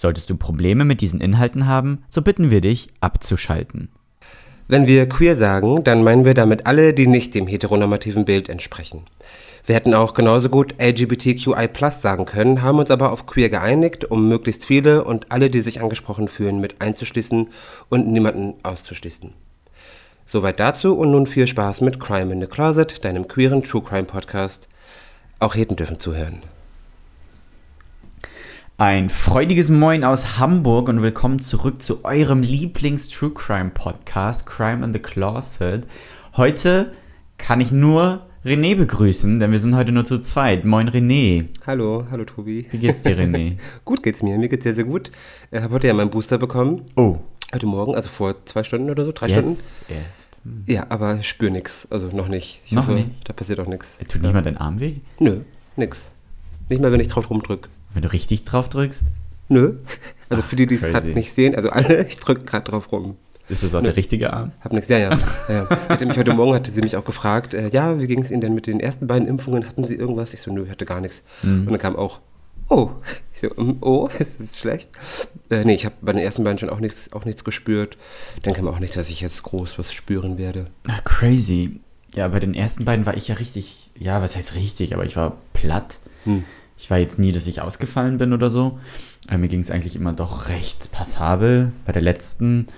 Solltest du Probleme mit diesen Inhalten haben, so bitten wir dich abzuschalten. Wenn wir queer sagen, dann meinen wir damit alle, die nicht dem heteronormativen Bild entsprechen. Wir hätten auch genauso gut LGBTQI sagen können, haben uns aber auf queer geeinigt, um möglichst viele und alle, die sich angesprochen fühlen, mit einzuschließen und niemanden auszuschließen. Soweit dazu und nun viel Spaß mit Crime in the Closet, deinem queeren True Crime Podcast. Auch Heten dürfen zuhören. Ein freudiges Moin aus Hamburg und willkommen zurück zu eurem Lieblings-True Crime Podcast, Crime in the Closet. Heute kann ich nur René begrüßen, denn wir sind heute nur zu zweit. Moin René. Hallo, hallo Tobi. Wie geht's dir, René? gut geht's mir, mir geht's sehr, sehr gut. Ich habe heute ja meinen Booster bekommen. Oh. Heute Morgen, also vor zwei Stunden oder so, drei Jetzt Stunden. erst. Ja, aber ich spüre nichts. Also noch nicht. Ich noch hoffe, nicht? Da passiert auch nichts. Tut nicht mal dein Arm weh? Nö, nix. Nicht mal, wenn ich drauf rumdrücke. Wenn du richtig drauf drückst? Nö. Also für die, die es gerade nicht sehen, also alle, ich drücke gerade drauf rum. Ist das auch Nö. der richtige Arm? Hab nix, ja, ja. ja. Hatte mich heute Morgen hatte sie mich auch gefragt, äh, ja, wie ging es Ihnen denn mit den ersten beiden Impfungen? Hatten Sie irgendwas? Ich so, nö, ich hatte gar nichts. Mhm. Und dann kam auch, oh. Ich so, um, oh, ist das schlecht? Äh, nee, ich habe bei den ersten beiden schon auch nichts, auch nichts gespürt. Denke mir auch nicht, dass ich jetzt groß was spüren werde. Ah, crazy. Ja, bei den ersten beiden war ich ja richtig, ja, was heißt richtig, aber ich war platt. Hm. Ich war jetzt nie, dass ich ausgefallen bin oder so. Aber mir ging es eigentlich immer doch recht passabel. Bei der letzten,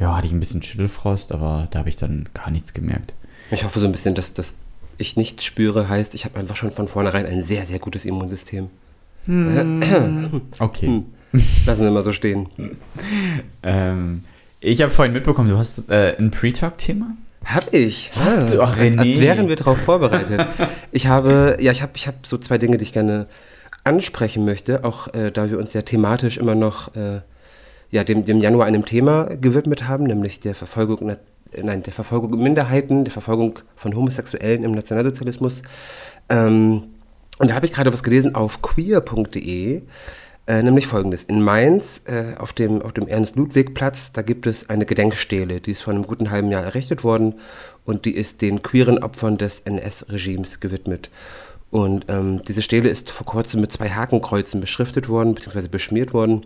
ja, hatte ich ein bisschen Schüttelfrost, aber da habe ich dann gar nichts gemerkt. Ich hoffe so ein bisschen, dass, dass ich nichts spüre, heißt, ich habe einfach schon von vornherein ein sehr, sehr gutes Immunsystem. Hm. Okay. Hm. Lassen wir mal so stehen. ähm, ich habe vorhin mitbekommen, du hast äh, ein Pre-Talk-Thema? Hab ich. Hast du? Ach, René. Als, als wären wir darauf vorbereitet. ich habe, ja, ich habe ich hab so zwei Dinge, die ich gerne ansprechen möchte, auch äh, da wir uns ja thematisch immer noch äh, ja, dem, dem Januar einem Thema gewidmet haben, nämlich der Verfolgung, nein, der Verfolgung Minderheiten, der Verfolgung von Homosexuellen im Nationalsozialismus. Ähm, und da habe ich gerade was gelesen auf queer.de, äh, nämlich folgendes. In Mainz, äh, auf dem, auf dem Ernst-Ludwig-Platz, da gibt es eine Gedenkstele, die ist vor einem guten halben Jahr errichtet worden und die ist den queeren Opfern des NS-Regimes gewidmet. Und ähm, diese Stele ist vor kurzem mit zwei Hakenkreuzen beschriftet worden, beziehungsweise beschmiert worden.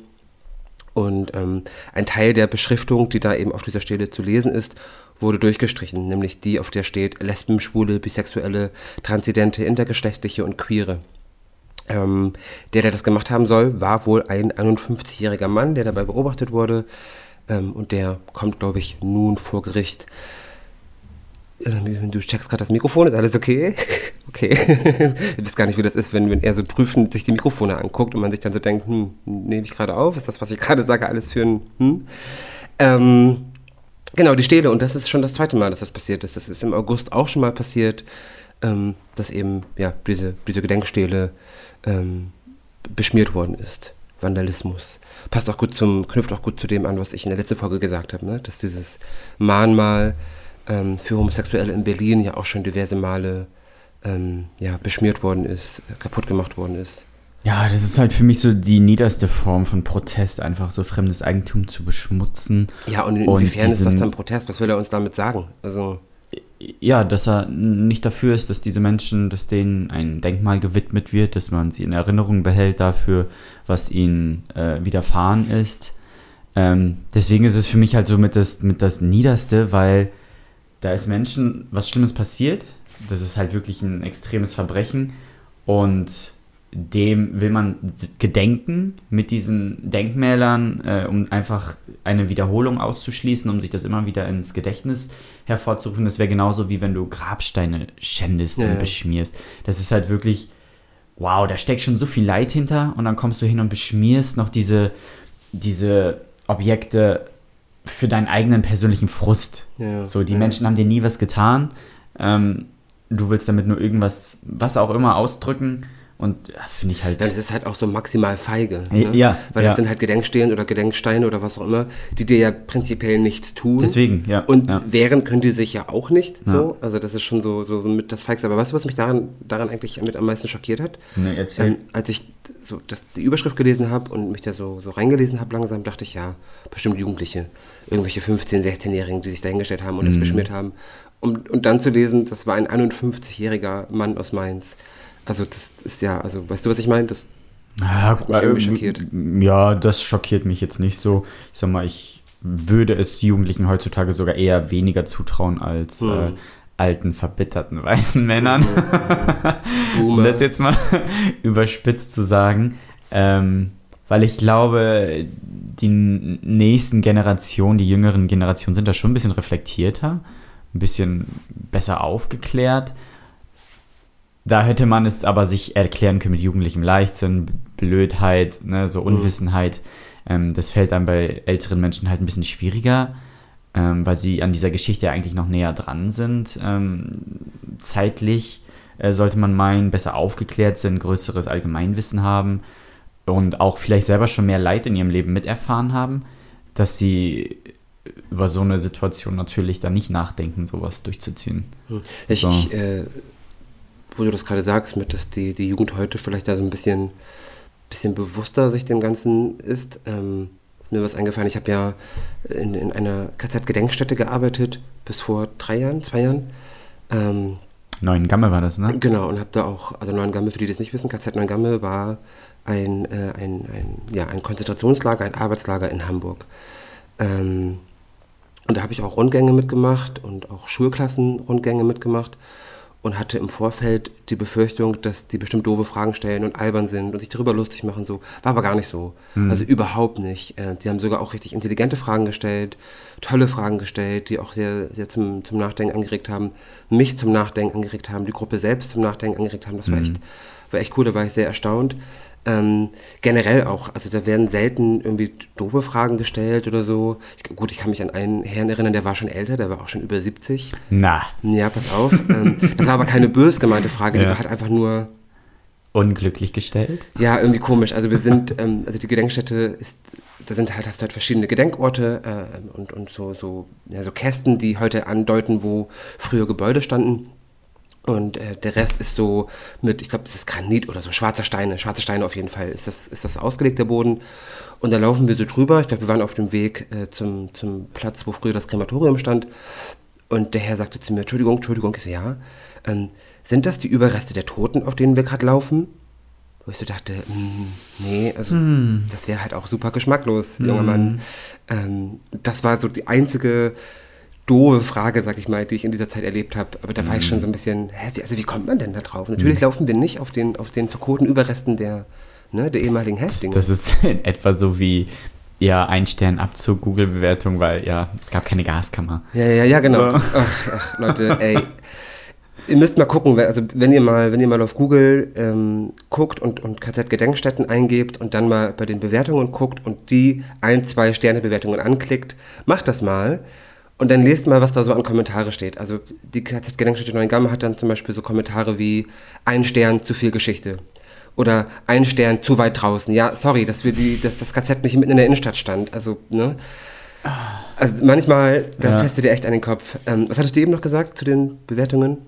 Und ähm, ein Teil der Beschriftung, die da eben auf dieser Stele zu lesen ist, wurde durchgestrichen, nämlich die, auf der steht Lesben, Schwule, Bisexuelle, Transidente, Intergeschlechtliche und Queere. Ähm, der, der das gemacht haben soll, war wohl ein 51-jähriger Mann, der dabei beobachtet wurde. Ähm, und der kommt, glaube ich, nun vor Gericht. Du checkst gerade das Mikrofon, ist alles okay? okay. ich weiß gar nicht, wie das ist, wenn, wenn er so prüfend sich die Mikrofone anguckt und man sich dann so denkt, hm, nehme ich gerade auf? Ist das, was ich gerade sage, alles für ein hm? Ähm, Genau, die Stele. Und das ist schon das zweite Mal, dass das passiert ist. Das ist im August auch schon mal passiert, ähm, dass eben ja, diese, diese Gedenkstele ähm, beschmiert worden ist. Vandalismus. Passt auch gut zum, knüpft auch gut zu dem an, was ich in der letzten Folge gesagt habe, ne? dass dieses Mahnmal ähm, für Homosexuelle in Berlin ja auch schon diverse Male ähm, ja, beschmiert worden ist, kaputt gemacht worden ist. Ja, das ist halt für mich so die niederste Form von Protest, einfach so fremdes Eigentum zu beschmutzen. Ja, und inwiefern und ist das dann Protest? Was will er uns damit sagen? Also ja, dass er nicht dafür ist, dass diese Menschen, dass denen ein Denkmal gewidmet wird, dass man sie in Erinnerung behält dafür, was ihnen äh, widerfahren ist. Ähm, deswegen ist es für mich halt so mit das, mit das Niederste, weil da ist Menschen was Schlimmes passiert. Das ist halt wirklich ein extremes Verbrechen. Und dem will man gedenken mit diesen Denkmälern, äh, um einfach eine Wiederholung auszuschließen, um sich das immer wieder ins Gedächtnis hervorzurufen. Das wäre genauso wie wenn du Grabsteine schändest ja, und beschmierst. Das ist halt wirklich, wow, da steckt schon so viel Leid hinter und dann kommst du hin und beschmierst noch diese, diese Objekte für deinen eigenen persönlichen Frust. Ja, so, die ja. Menschen haben dir nie was getan. Ähm, du willst damit nur irgendwas, was auch immer, ausdrücken Und ja, finde ich halt. Ja, das ist halt auch so maximal feige. Ne? Ja. Weil ja. das sind halt Gedenkstelen oder Gedenksteine oder was auch immer, die dir ja prinzipiell nichts tun. Deswegen, ja. Und ja. wehren können die sich ja auch nicht so. Also das ist schon so, so mit das Feigste. Aber weißt du, was mich daran, daran eigentlich mit am meisten schockiert hat? Nee, erzähl. Ähm, als ich so das, die Überschrift gelesen habe und mich da so, so reingelesen habe langsam, dachte ich, ja, bestimmt Jugendliche. Irgendwelche 15-, 16-Jährigen, die sich da hingestellt haben und das Mhm. beschmiert haben. Und, und dann zu lesen, das war ein 51-jähriger Mann aus Mainz. Also das ist ja, also weißt du, was ich meine? Das, Ja, mich irgendwie ähm, schockiert. Ja, das schockiert mich jetzt nicht so. Ich sag mal, ich würde es Jugendlichen heutzutage sogar eher weniger zutrauen als Hm. äh, alten, verbitterten weißen Männern. um Boomer. das jetzt mal überspitzt zu sagen. Ähm, weil ich glaube, die nächsten Generationen, die jüngeren Generationen sind da schon ein bisschen reflektierter, ein bisschen besser aufgeklärt. Da hätte man es aber sich erklären können mit jugendlichem Leichtsinn, Blödheit, ne, so Unwissenheit. Ähm, das fällt dann bei älteren Menschen halt ein bisschen schwieriger, ähm, weil sie an dieser Geschichte eigentlich noch näher dran sind. Ähm, zeitlich äh, sollte man meinen, besser aufgeklärt sind, größeres Allgemeinwissen haben und auch vielleicht selber schon mehr Leid in ihrem Leben miterfahren haben, dass sie über so eine Situation natürlich dann nicht nachdenken, sowas durchzuziehen. Ich, So. ich äh, wo du das gerade sagst, mit dass die, die Jugend heute vielleicht da so ein bisschen, bisschen bewusster sich dem Ganzen ist, ähm, ist mir was eingefallen. Ich habe ja in, in einer KZ-Gedenkstätte gearbeitet, bis vor drei Jahren, zwei Jahren. Ähm, Neuen Gamme war das, ne? Genau, und habe da auch, also Neuengamme, für die das nicht wissen, KZ Neuengamme war ein, äh, ein, ein, ja, ein Konzentrationslager, ein Arbeitslager in Hamburg. Ähm, und da habe ich auch Rundgänge mitgemacht und auch Schulklassen-Rundgänge mitgemacht und hatte im Vorfeld die Befürchtung, dass die bestimmt doofe Fragen stellen und albern sind und sich darüber lustig machen. So war aber gar nicht so. Also überhaupt nicht. Äh, die haben sogar auch richtig intelligente Fragen gestellt, tolle Fragen gestellt, die auch sehr, sehr zum, zum Nachdenken angeregt haben, mich zum Nachdenken angeregt haben, die Gruppe selbst zum Nachdenken angeregt haben. Das war echt, war echt cool. Da war ich sehr erstaunt. Ähm, generell auch, also da werden selten irgendwie doofe Fragen gestellt oder so. Ich, gut, ich kann mich an einen Herrn erinnern, der war schon älter, der war auch schon über 70. Na, Ja, pass auf. ähm, das war aber keine bös gemeinte Frage, die Ja. war halt einfach nur, unglücklich gestellt. ja, irgendwie komisch. Also wir sind, ähm, also die Gedenkstätte ist, da sind halt, hast du halt verschiedene Gedenkorte äh, und, und so, so, ja, so Kästen, die heute andeuten, wo früher Gebäude standen. Und äh, der Rest ist so mit, ich glaube, das ist Granit oder so, schwarzer Steine, schwarze Steine auf jeden Fall, ist das, ist das ausgelegt, der Boden. Und da laufen wir so drüber. Ich glaube, wir waren auf dem Weg äh, zum, zum Platz, wo früher das Krematorium stand. Und der Herr sagte zu mir, Entschuldigung, Entschuldigung, ich so, ja. Ähm, sind das die Überreste der Toten, auf denen wir gerade laufen? Wo ich so dachte, mm, nee, also das wäre halt auch super geschmacklos, junger Mann. Ähm, das war so die einzige doofe Frage, sag ich mal, die ich in dieser Zeit erlebt habe. Aber da war ich schon so ein bisschen, hä, wie, also wie kommt man denn da drauf? Natürlich laufen wir nicht auf den, auf den verkohlten Überresten der, ne, der ehemaligen Das, Häftlinge. das ist in etwa so wie ja, ein Stern Abzug Google-Bewertung, weil ja, es gab keine Gaskammer. Ja, ja, ja, genau. Ja. Ach, ach, Leute, ey. Ihr müsst mal gucken, also wenn ihr mal, wenn ihr mal auf Google ähm, guckt und, und KZ-Gedenkstätten eingebt und dann mal bei den Bewertungen guckt und die ein, zwei Sterne-Bewertungen anklickt, macht das mal und dann lest mal, was da so an Kommentare steht. Also die KZ-Gedenkstätte Neuengamme hat dann zum Beispiel so Kommentare wie ein Stern zu viel Geschichte. Oder ein Stern zu weit draußen. Ja, sorry, dass wir die, dass das KZ nicht mitten in der Innenstadt stand. Also, ne? Also manchmal, da Ja. du dir echt an den Kopf. Ähm, was hattest du eben noch gesagt zu den Bewertungen?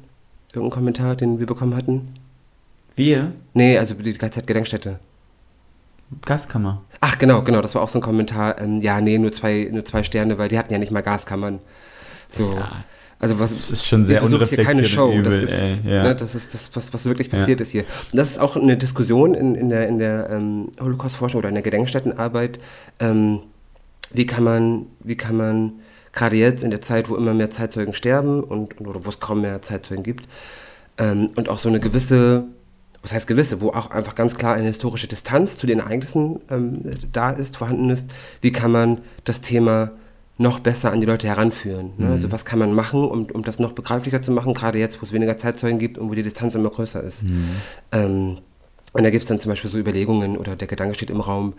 Irgendein Kommentar, den wir bekommen hatten? Wir? Nee, also die KZ-Gedenkstätte. Gaskammer. Ach, genau, genau, das war auch so ein Kommentar. Ähm, ja, nee, nur zwei, nur zwei Sterne, weil die hatten ja nicht mal Gaskammern. So. Ja. Also was Das ist schon sehr besucht hier keine unreflektiert Show. übel, das, ist, ey, ja. ne, das ist das, was, was wirklich Ja. passiert ist hier. Und das ist auch eine Diskussion in, in der, in der ähm, Holocaust-Forschung oder in der Gedenkstättenarbeit. Ähm, wie kann man, wie kann man gerade jetzt in der Zeit, wo immer mehr Zeitzeugen sterben und, und oder wo es kaum mehr Zeitzeugen gibt, ähm, und auch so eine gewisse, was heißt gewisse, wo auch einfach ganz klar eine historische Distanz zu den Ereignissen ähm, da ist, vorhanden ist, wie kann man das Thema noch besser an die Leute heranführen. Ne? Also was kann man machen, um, um das noch begreiflicher zu machen, gerade jetzt, wo es weniger Zeitzeugen gibt und wo die Distanz immer größer ist. Ähm, und da gibt es dann zum Beispiel so Überlegungen oder der Gedanke steht im Raum,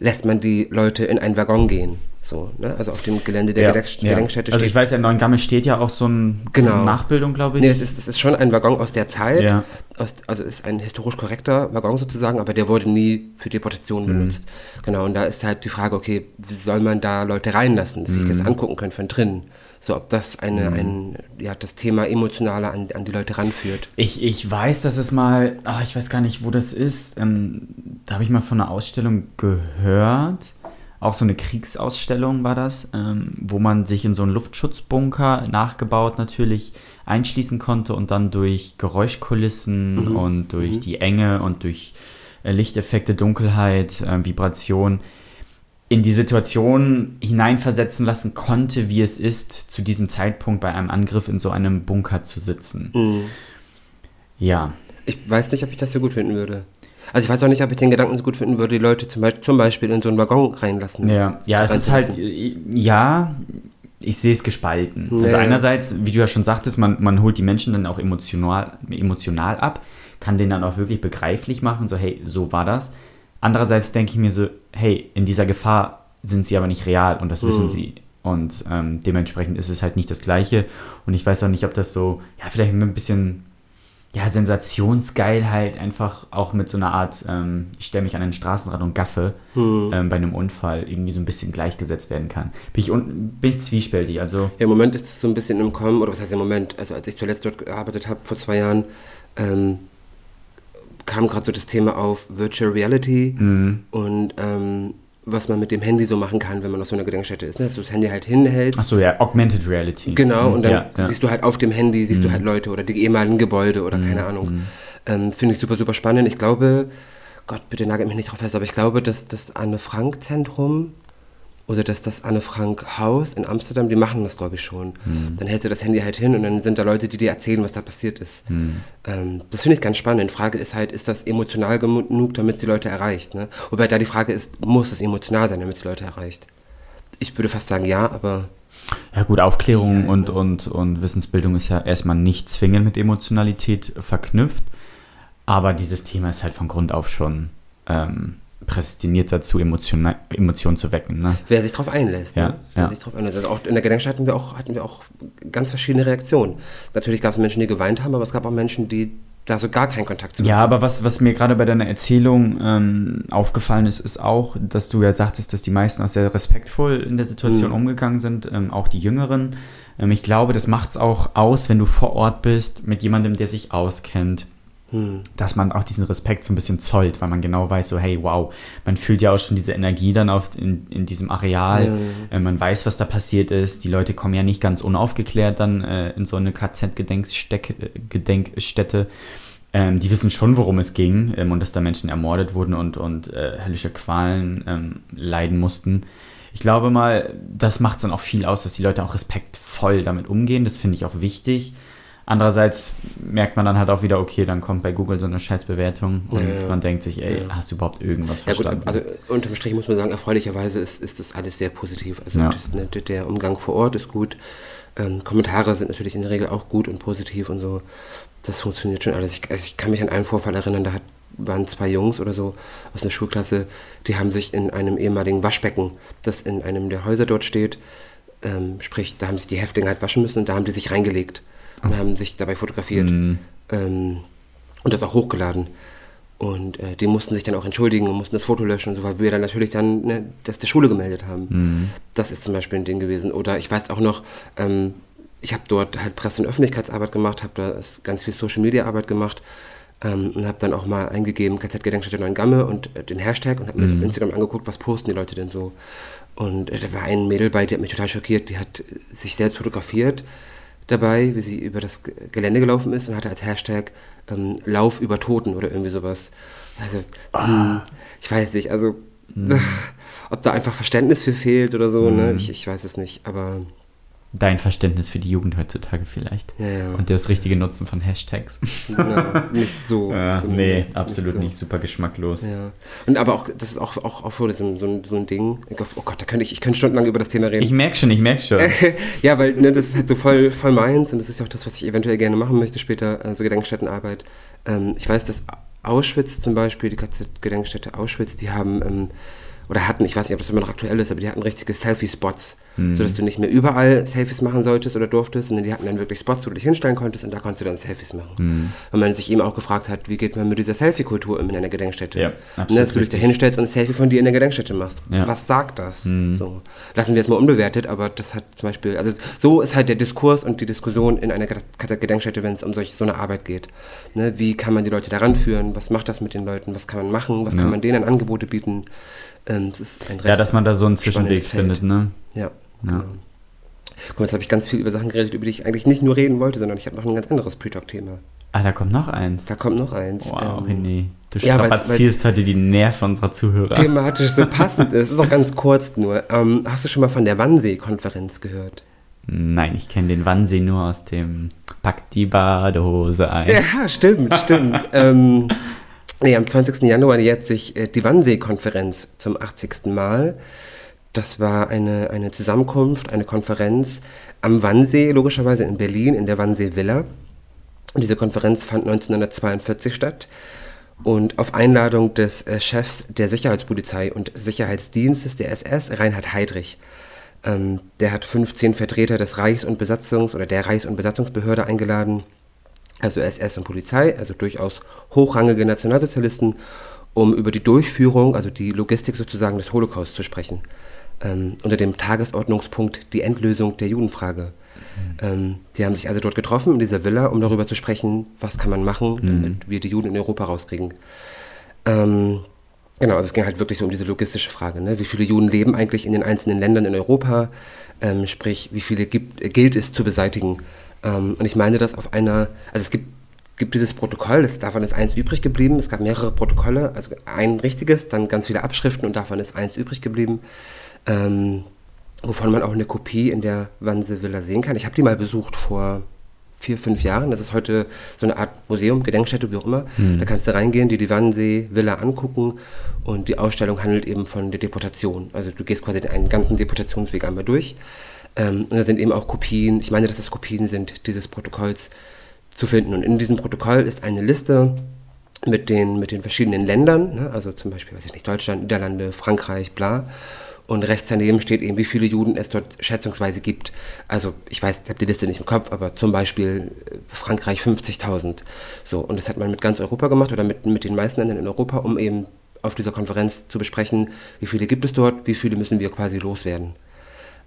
lässt man die Leute in einen Waggon gehen? So, ne? Also auf dem Gelände der Ja, Gedenk ja. Gedenkstätte Also ich weiß, in Neuengamme steht ja auch so ein Genau. eine Nachbildung, glaube ich. Nee, es ist, es ist schon ein Waggon aus der Zeit. Ja. Aus, also ist ein historisch korrekter Waggon sozusagen, aber der wurde nie für Deportation Mhm. benutzt. Genau, und da ist halt die Frage, okay, wie soll man da Leute reinlassen, sich Mhm. das angucken können von drinnen? So, ob das eine, ein, ja, das Thema emotionaler an, an die Leute ranführt. Ich, ich weiß, dass es mal, ah, ich weiß gar nicht, wo das ist. Ähm, da habe ich mal von einer Ausstellung gehört. Auch so eine Kriegsausstellung war das, ähm, wo man sich in so einen Luftschutzbunker nachgebaut natürlich einschließen konnte und dann durch Geräuschkulissen und durch die Enge und durch äh, Lichteffekte, Dunkelheit, äh, Vibration in die Situation hineinversetzen lassen konnte, wie es ist, zu diesem Zeitpunkt bei einem Angriff in so einem Bunker zu sitzen. Mhm. Ja, Ich weiß nicht, ob ich das so gut finden würde. Also ich weiß auch nicht, ob ich den Gedanken so gut finden würde, die Leute zum Beispiel, zum Beispiel in so einen Waggon reinlassen. ja, ja, es ist halt, äh, ja, ich sehe es gespalten. Also Ja. einerseits, wie du ja schon sagtest, man, man holt die Menschen dann auch emotional, emotional ab, kann denen dann auch wirklich begreiflich machen, so hey, so war das. Andererseits denke ich mir so, hey, in dieser Gefahr sind sie aber nicht real und das wissen Mhm. sie. Und ähm, dementsprechend ist es halt nicht das Gleiche. Und ich weiß auch nicht, ob das so, ja, vielleicht mit ein bisschen, ja, Sensationsgeilheit einfach auch mit so einer Art, ähm, ich stelle mich an den Straßenrand und gaffe Hm. ähm, bei einem Unfall irgendwie so ein bisschen gleichgesetzt werden kann. Bin ich, un bin ich zwiespältig, also Ja, Im Moment ist es so ein bisschen im Kommen, oder was heißt im Moment, also als ich zuletzt dort gearbeitet habe, vor zwei Jahren, ähm, kam gerade so das Thema auf Virtual Reality Mhm. und ähm, was man mit dem Handy so machen kann, wenn man auf so einer Gedenkstätte ist. Ne? Dass du das Handy halt hinhältst. Achso, ja, Augmented Reality. Genau, Mhm, und dann ja, ja. siehst du halt auf dem Handy, siehst du halt Leute oder die ehemaligen Gebäude oder keine Ahnung. Ähm, Finde ich super, super spannend. Ich glaube, Gott, bitte nagelt mich nicht drauf fest, aber ich glaube, dass das Anne-Frank-Zentrum oder dass das Anne-Frank-Haus in Amsterdam, die machen das, glaube ich, schon. Dann hältst du das Handy halt hin und dann sind da Leute, die dir erzählen, was da passiert ist. Ähm, das finde ich ganz spannend. Die Frage ist halt, ist das emotional genug, damit es die Leute erreicht? Ne? Wobei da die Frage ist, muss es emotional sein, damit es die Leute erreicht? Ich würde fast sagen, ja, aber Ja gut, Aufklärung und, und, und Wissensbildung ist ja erstmal nicht zwingend mit Emotionalität verknüpft, aber dieses Thema ist halt von Grund auf schon ähm, prädestiniert dazu, Emotionen Emotionen zu wecken. Ne? Wer sich darauf einlässt. Ja, ne? Wer ja. sich drauf einlässt. Also auch in der Gedenkstätte hatten wir auch, hatten wir auch ganz verschiedene Reaktionen. Natürlich gab es Menschen, die geweint haben, aber es gab auch Menschen, die da so gar keinen Kontakt zu Ja, hatten. aber was, was mir gerade bei deiner Erzählung ähm, aufgefallen ist, ist auch, dass du ja sagtest, dass die meisten auch sehr respektvoll in der Situation Mhm. umgegangen sind, ähm, auch die Jüngeren. Ähm, ich glaube, das macht es auch aus, wenn du vor Ort bist mit jemandem, der sich auskennt, Hm. dass man auch diesen Respekt so ein bisschen zollt, weil man genau weiß, so hey, wow, man fühlt ja auch schon diese Energie dann auf in, in diesem Areal, Ja. äh, man weiß, was da passiert ist, die Leute kommen ja nicht ganz unaufgeklärt dann äh, in so eine KZ-Gedenkstätte. Ähm, die wissen schon, worum es ging ähm, und dass da Menschen ermordet wurden und, und äh, höllische Qualen ähm, leiden mussten. Ich glaube mal, das macht es dann auch viel aus, dass die Leute auch respektvoll damit umgehen. Das finde ich auch wichtig. Andererseits merkt man dann halt auch wieder, okay, dann kommt bei Google so eine Scheißbewertung und Ja, ja. man denkt sich, ey, Ja. hast du überhaupt irgendwas Ja gut, verstanden? also unterm Strich muss man sagen, erfreulicherweise ist, ist das alles sehr positiv. Also das, ne, der- der Umgang vor Ort ist gut. Ähm, Kommentare sind natürlich in der Regel auch gut und positiv und so. Das funktioniert schon alles. Ich, also ich kann mich an einen Vorfall erinnern, da hat, waren zwei Jungs oder so aus einer Schulklasse, die haben sich in einem ehemaligen Waschbecken, das in einem der Häuser dort steht, ähm, sprich, da haben sich die Häftlinge halt waschen müssen und da haben die sich reingelegt und haben sich dabei fotografiert Mhm. ähm, und das auch hochgeladen. Und äh, die mussten sich dann auch entschuldigen und mussten das Foto löschen und so, weil wir dann natürlich dann ne, das der Schule gemeldet haben. Mhm. Das ist zum Beispiel ein Ding gewesen. Oder ich weiß auch noch, ähm, ich habe dort halt Presse- und Öffentlichkeitsarbeit gemacht, habe da ganz viel Social-Media-Arbeit gemacht ähm, und habe dann auch mal eingegeben, KZ-Gedenkstätte Neuengamme und äh, den Hashtag und habe mir auf Instagram angeguckt, was posten die Leute denn so. Und äh, da war ein Mädel bei, die hat mich total schockiert, die hat äh, sich selbst fotografiert dabei, wie sie über das Ge- Gelände gelaufen ist und hatte als Hashtag ähm, Lauf über Toten oder irgendwie sowas. Also, hm, ich weiß nicht, also ob da einfach Verständnis für fehlt oder so, ne? Ich, ich weiß es nicht, aber Dein Verständnis für die Jugend heutzutage vielleicht. ja, ja. Und das richtige Nutzen von Hashtags. genau, nicht so. Ja, nee, absolut so. nicht, super geschmacklos. Ja. Und aber auch, das ist auch, auch, auch so, so, ein, so ein Ding. Oh Gott, da könnte ich, ich könnte stundenlang über das Thema reden. Ich merke schon, ich merke schon. ja, weil ne, das ist halt so voll, voll meins und das ist ja auch das, was ich eventuell gerne machen möchte später, also Gedenkstättenarbeit. Ähm, ich weiß, dass Auschwitz zum Beispiel, die KZ-Gedenkstätte Auschwitz, die haben, ähm, oder hatten, ich weiß nicht, ob das immer noch aktuell ist, aber die hatten richtige Selfie-Spots, mhm. sodass du nicht mehr überall Selfies machen solltest oder durftest, sondern die hatten dann wirklich Spots, wo du dich hinstellen konntest und da konntest du dann Selfies machen. Mhm. Und man sich eben auch gefragt hat, wie geht man mit dieser Selfie-Kultur in einer Gedenkstätte? Ja, absolut. Und dass du dich da hinstellst und ein Selfie von dir in der Gedenkstätte machst. Ja. Was sagt das? Mhm. So. Lassen wir es mal unbewertet, aber das hat zum Beispiel, also so ist halt der Diskurs und die Diskussion in einer Gedenkstätte, wenn es um solch, so eine Arbeit geht. Ne? Wie kann man die Leute daran führen? Was macht das mit den Leuten? Was kann man machen? Was ja. kann man denen an Angebote bieten? Ähm, ja, dass man da so einen Zwischenweg findet, ne? Ja. ja. Genau. Guck mal, jetzt habe ich ganz viel über Sachen geredet, über die ich eigentlich nicht nur reden wollte, sondern ich habe noch ein ganz anderes Pre-Talk-Thema. Ah, da kommt noch eins. Da kommt noch eins. Wow, ähm, René. Du strapazierst ja, heute die Nerven unserer Zuhörer. Thematisch so passend ist. Es ist auch ganz kurz nur. Ähm, hast du schon mal von der Wannsee-Konferenz gehört? Nein, ich kenne den Wannsee nur aus dem Pack die Badehose ein. Ja, stimmt, stimmt. ähm, nee, am 20. Januar jährt sich äh, die Wannsee-Konferenz zum 80. Mal. Das war eine, eine Zusammenkunft, eine Konferenz am Wannsee, logischerweise in Berlin, in der Wannsee Villa. Und diese Konferenz fand 1942 statt. Und auf Einladung des äh, Chefs der Sicherheitspolizei und Sicherheitsdienstes der SS, Reinhard Heydrich. Ähm, der hat 15 Vertreter des Reichs- und Besatzungs- oder der Reichs- und Besatzungsbehörde eingeladen, also SS und Polizei, also durchaus hochrangige Nationalsozialisten, um über die Durchführung, also die Logistik sozusagen des Holocaust zu sprechen ähm, unter dem Tagesordnungspunkt die Endlösung der Judenfrage. Mhm. Ähm, die haben sich also dort getroffen in dieser Villa, um darüber zu sprechen, was kann man machen, mhm. damit wir die Juden in Europa rauskriegen. Ähm, genau, also es ging halt wirklich so um diese logistische Frage. Ne? Wie viele Juden leben eigentlich in den einzelnen Ländern in Europa? Ähm, sprich, wie viele gibt, gilt es zu beseitigen? Ähm, und ich meine das auf einer, also es gibt gibt dieses Protokoll, das, davon ist eins übrig geblieben. Es gab mehrere Protokolle, also ein richtiges, dann ganz viele Abschriften und davon ist eins übrig geblieben ähm, wovon man auch eine Kopie in der Wannsee Villa sehen kann. Ich habe die mal besucht vor vier, fünf Jahren. Das ist heute so eine Art Museum, Gedenkstätte, wie auch immer. Mhm. Da kannst du reingehen, dir die Wannsee Villa angucken und die Ausstellung handelt eben von der Deportation. Also du gehst quasi einen ganzen Deportationsweg einmal durch. Ähm, und da sind eben auch Kopien, ich meine, dass das Kopien sind dieses Protokolls zu finden. Und in diesem Protokoll ist eine Liste mit den, mit den verschiedenen Ländern, ne? also zum Beispiel, weiß ich nicht, Deutschland, Niederlande, Frankreich, bla. Und rechts daneben steht eben, wie viele Juden es dort schätzungsweise gibt. Also ich weiß, ich habe die Liste nicht im Kopf, aber zum Beispiel äh, Frankreich 50.000. So, und das hat man mit ganz Europa gemacht oder mit, mit den meisten Ländern in Europa, um eben auf dieser Konferenz zu besprechen, wie viele gibt es dort, wie viele müssen wir quasi loswerden.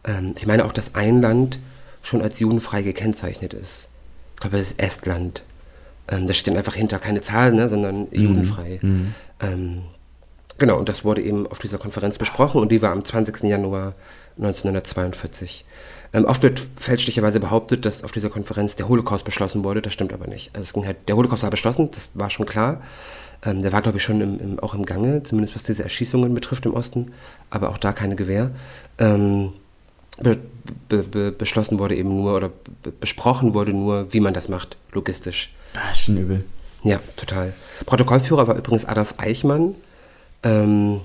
Ähm, ich meine auch, dass ein Land schon als judenfrei gekennzeichnet ist. Ich glaube, das ist Estland. Ähm, da steht einfach hinter keine Zahlen, ne, sondern mhm. judenfrei. Mhm. Ähm, Genau, und das wurde eben auf dieser Konferenz besprochen und die war am 20. Januar 1942. Ähm, oft wird fälschlicherweise behauptet, dass auf dieser Konferenz der Holocaust beschlossen wurde. Das stimmt aber nicht. Also es ging halt, der Holocaust war beschlossen, das war schon klar. Ähm, der war, glaube ich, schon im, im, auch im Gange, zumindest was diese Erschießungen betrifft im Osten, aber auch da keine Gewähr. Ähm, be, be, be, beschlossen wurde eben nur oder besprochen wurde nur, wie man das macht, logistisch. Das ist schon übel. Ja, total. Protokollführer war übrigens Adolf Eichmann ähm,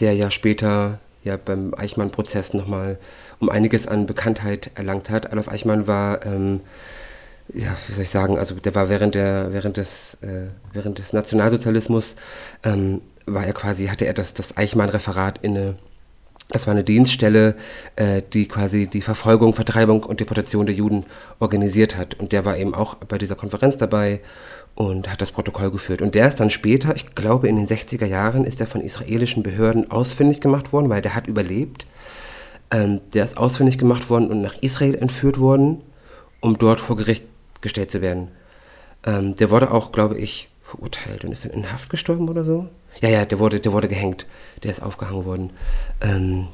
der ja später ja beim Eichmann-Prozess nochmal um einiges an Bekanntheit erlangt hat. Adolf Eichmann war, ähm, ja, wie soll ich sagen, also der war während, der, während, des, äh, während des Nationalsozialismus, ähm, war er quasi, hatte er das, das Eichmann-Referat inne. Das war eine Dienststelle, äh, die quasi die Verfolgung, Vertreibung und Deportation der Juden organisiert hat. Und der war eben auch bei dieser Konferenz dabei und hat das Protokoll geführt. Und der ist dann später, ich glaube in den 60er Jahren, ist er von israelischen Behörden ausfindig gemacht worden, weil der hat überlebt. Ähm, der ist ausfindig gemacht worden und nach Israel entführt worden, um dort vor Gericht gestellt zu werden. Ähm, der wurde auch, glaube ich, verurteilt und ist dann in Haft gestorben oder so. Ja, ja, der wurde, der wurde gehängt. Der ist aufgehangen worden. Ähm,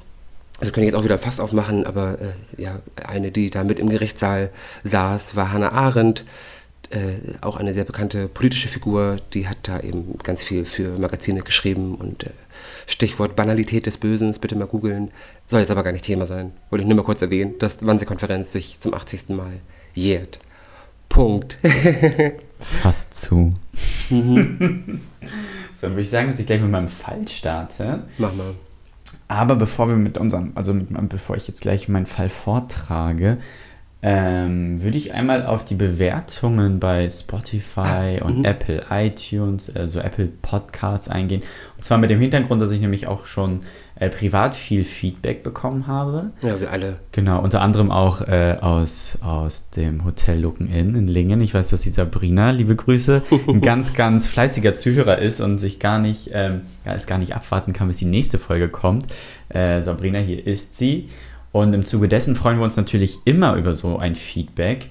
also können ich jetzt auch wieder Fass aufmachen, aber äh, ja, eine, die da mit im Gerichtssaal saß, war Hannah Arendt äh, auch eine sehr bekannte politische Figur, die hat da eben ganz viel für Magazine geschrieben und äh, Stichwort Banalität des Bösen, bitte mal googeln. Soll jetzt aber gar nicht Thema sein. Wollte ich nur mal kurz erwähnen, dass Wannsee-Konferenz sich zum 80. Mal jährt. Punkt. Fast zu. So, dann würde ich sagen, dass ich gleich mit meinem Fall starte. Mach mal. Aber bevor wir mit unserem, also mit, bevor ich jetzt gleich meinen Fall vortrage, ähm, würde ich einmal auf die Bewertungen bei Spotify Ah, und mhm. Apple iTunes, also Apple Podcasts eingehen. Und zwar mit dem Hintergrund, dass ich nämlich auch schon äh, privat viel Feedback bekommen habe. Ja, wir alle. Genau, unter anderem auch äh, aus, aus dem Hotel Looken Inn in Lingen. Ich weiß, dass die Sabrina, liebe Grüße, ein ganz, ganz fleißiger Zuhörer ist und sich gar nicht, ähm, ja, es gar nicht abwarten kann, bis die nächste Folge kommt. Äh, Sabrina, hier ist sie. Und im Zuge dessen freuen wir uns natürlich immer über so ein Feedback.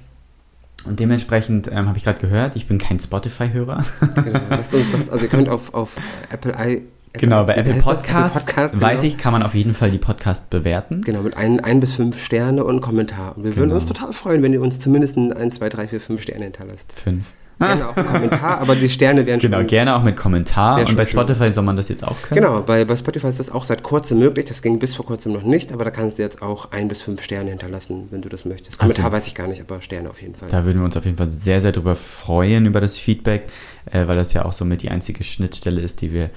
Und dementsprechend ähm, habe ich gerade gehört, ich bin kein Spotify-Hörer. Genau. Uns das, also ihr könnt auf, auf Apple i. Genau, bei Apple? Podcast, Apple Podcast weiß genau. ich, kann man auf jeden Fall die Podcast bewerten. Genau, mit ein, ein bis fünf Sterne und Kommentar. Und wir würden Genau. uns total freuen, wenn ihr uns zumindest ein 1, 2, 3, 4, 5 Sterne hinterlasst. Fünf. Gerne auch Kommentar, aber die Sterne wären Genau, schon. gerne auch mit Kommentar. Und bei schön. Spotify soll man das jetzt auch können. Genau, bei, bei Spotify ist das auch seit kurzem möglich. Das ging bis vor kurzem noch nicht, aber da kannst du jetzt auch ein bis fünf Sterne hinterlassen, wenn du das möchtest. Kommentar Okay. weiß ich gar nicht, aber Sterne auf jeden Fall. Da würden wir uns auf jeden Fall sehr, sehr drüber freuen, über das Feedback, äh, weil das ja auch somit die einzige Schnittstelle ist, die wir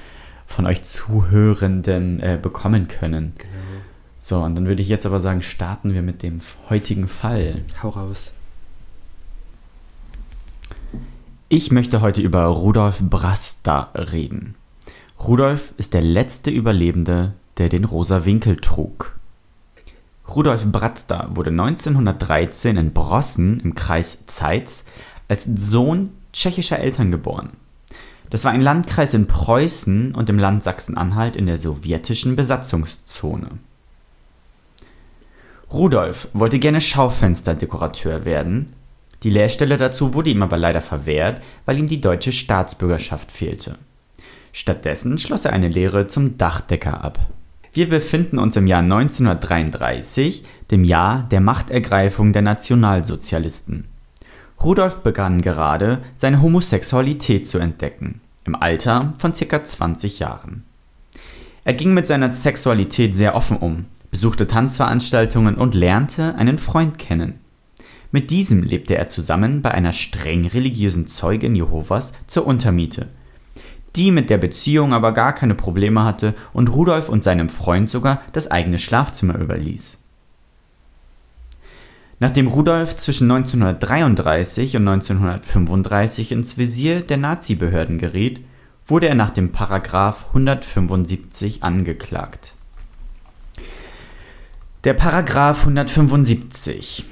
von euch Zuhörenden äh, bekommen können. Genau. So, und dann würde ich jetzt aber sagen, starten wir mit dem heutigen Fall. Hau raus. Ich möchte heute über Rudolf Brasta reden. Rudolf ist der letzte Überlebende, der den rosa Winkel trug. Rudolf Bratzda wurde 1913 in Brossen im Kreis Zeitz als Sohn tschechischer Eltern geboren. Das war ein Landkreis in Preußen und im Land Sachsen-Anhalt in der sowjetischen Besatzungszone. Rudolf wollte gerne Schaufensterdekorateur werden. Die Lehrstelle dazu wurde ihm aber leider verwehrt, weil ihm die deutsche Staatsbürgerschaft fehlte. Stattdessen schloss er eine Lehre zum Dachdecker ab. Wir befinden uns im Jahr 1933, dem Jahr der Machtergreifung der Nationalsozialisten. Rudolf begann gerade, seine Homosexualität zu entdecken, im Alter von ca. 20 Jahren. Er ging mit seiner Sexualität sehr offen um, besuchte Tanzveranstaltungen und lernte einen Freund kennen. Mit diesem lebte er zusammen bei einer streng religiösen Zeugin Jehovas zur Untermiete, die mit der Beziehung aber gar keine Probleme hatte und Rudolf und seinem Freund sogar das eigene Schlafzimmer überließ. Nachdem Rudolf zwischen 1933 und 1935 ins Visier der Nazi-Behörden geriet, wurde er nach dem Paragraph 175 angeklagt. Der Paragraph 175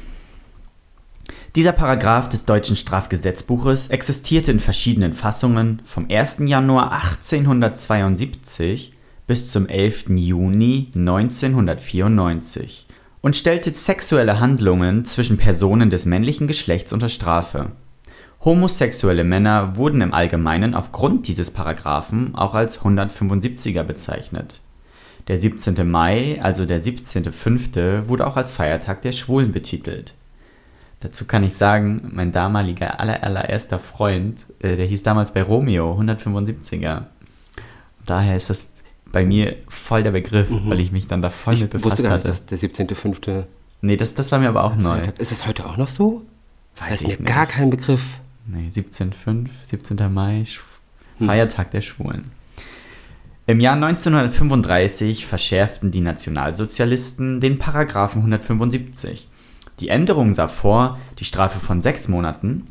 dieser Paragraph des deutschen Strafgesetzbuches existierte in verschiedenen Fassungen vom 1. Januar 1872 bis zum 11. Juni 1994 und stellte sexuelle Handlungen zwischen Personen des männlichen Geschlechts unter Strafe. Homosexuelle Männer wurden im Allgemeinen aufgrund dieses Paragraphen auch als 175er bezeichnet. Der 17. Mai, also der 17.05., wurde auch als Feiertag der Schwulen betitelt. Dazu kann ich sagen, mein damaliger aller, allererster Freund, äh, der hieß damals bei Romeo, 175er. Daher ist das bei mir voll der Begriff, Mhm. weil ich mich dann da voll Ich mit wusste befasst gar nicht, hatte. dass der 17.05. Nee, das, das war mir aber auch neu. Ist das heute auch noch so? Weiß das ist ich mir nicht. gar kein Begriff. Nee, 17.5, 17. Mai, Hm. Feiertag der Schwulen. Im Jahr 1935 verschärften die Nationalsozialisten den Paragraphen 175. Die Änderung sah vor, die Strafe von sechs Monaten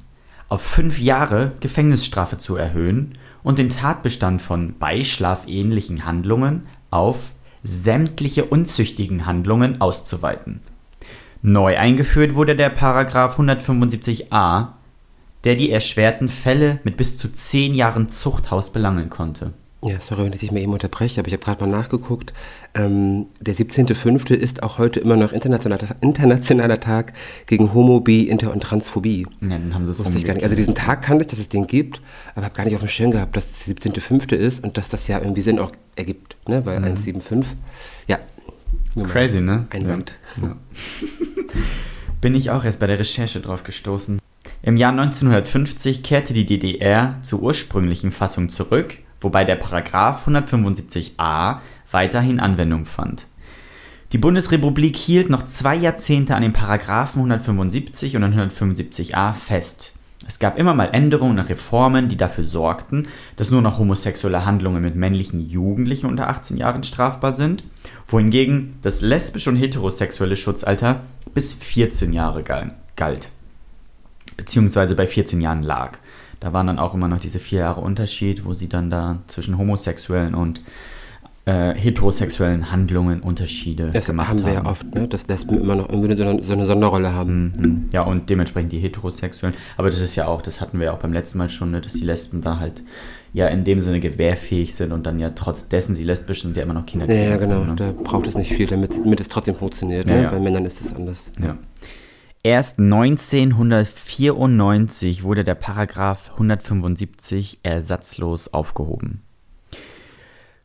auf fünf Jahre Gefängnisstrafe zu erhöhen und den Tatbestand von beischlafähnlichen Handlungen auf sämtliche unzüchtigen Handlungen auszuweiten. Neu eingeführt wurde der Paragraph 175a, der die erschwerten Fälle mit bis zu zehn Jahren Zuchthaus belangen konnte. Ja, sorry, wenn ich mal eben unterbreche, aber ich habe gerade mal nachgeguckt. Ähm, der 17.05. ist auch heute immer noch internationaler, internationaler Tag gegen Homo, Bi, Inter- und Transphobie. Ja, dann haben sie es ich gar nicht. Also diesen Tag kannte ich, dass es den gibt, aber habe gar nicht auf dem Schirm gehabt, dass es der 17.05. ist und dass das ja irgendwie Sinn auch ergibt, ne? weil 175. Ja. Crazy, ne? Einwand. Ja. Ja. Bin ich auch erst bei der Recherche drauf gestoßen. Im Jahr 1950 kehrte die DDR zur ursprünglichen Fassung zurück, wobei der Paragraph 175a weiterhin Anwendung fand. Die Bundesrepublik hielt noch zwei Jahrzehnte an den Paragraphen 175 und 175a fest. Es gab immer mal Änderungen und Reformen, die dafür sorgten, dass nur noch homosexuelle Handlungen mit männlichen Jugendlichen unter 18 Jahren strafbar sind, wohingegen das lesbische und heterosexuelle Schutzalter bis 14 Jahre galt, beziehungsweise bei 14 Jahren lag. Da waren dann auch immer noch diese vier Jahre Unterschied, wo sie dann da zwischen homosexuellen und äh, heterosexuellen Handlungen Unterschiede das gemacht haben. haben wir ja oft, ne? dass Lesben immer noch irgendwie so eine, so eine Sonderrolle haben. Mhm. Ja, und dementsprechend die Heterosexuellen. Aber das ist ja auch, das hatten wir ja auch beim letzten Mal schon, ne, dass die Lesben da halt ja in dem Sinne gewährfähig sind und dann ja trotz dessen sie lesbisch sind, ja immer noch Kinder Ja, ja, genau. ne? Da braucht es nicht viel, damit, damit es trotzdem funktioniert. Ja, ne? ja. Bei Männern ist es anders. Ja. Erst 1994 wurde der Paragraph 175 ersatzlos aufgehoben.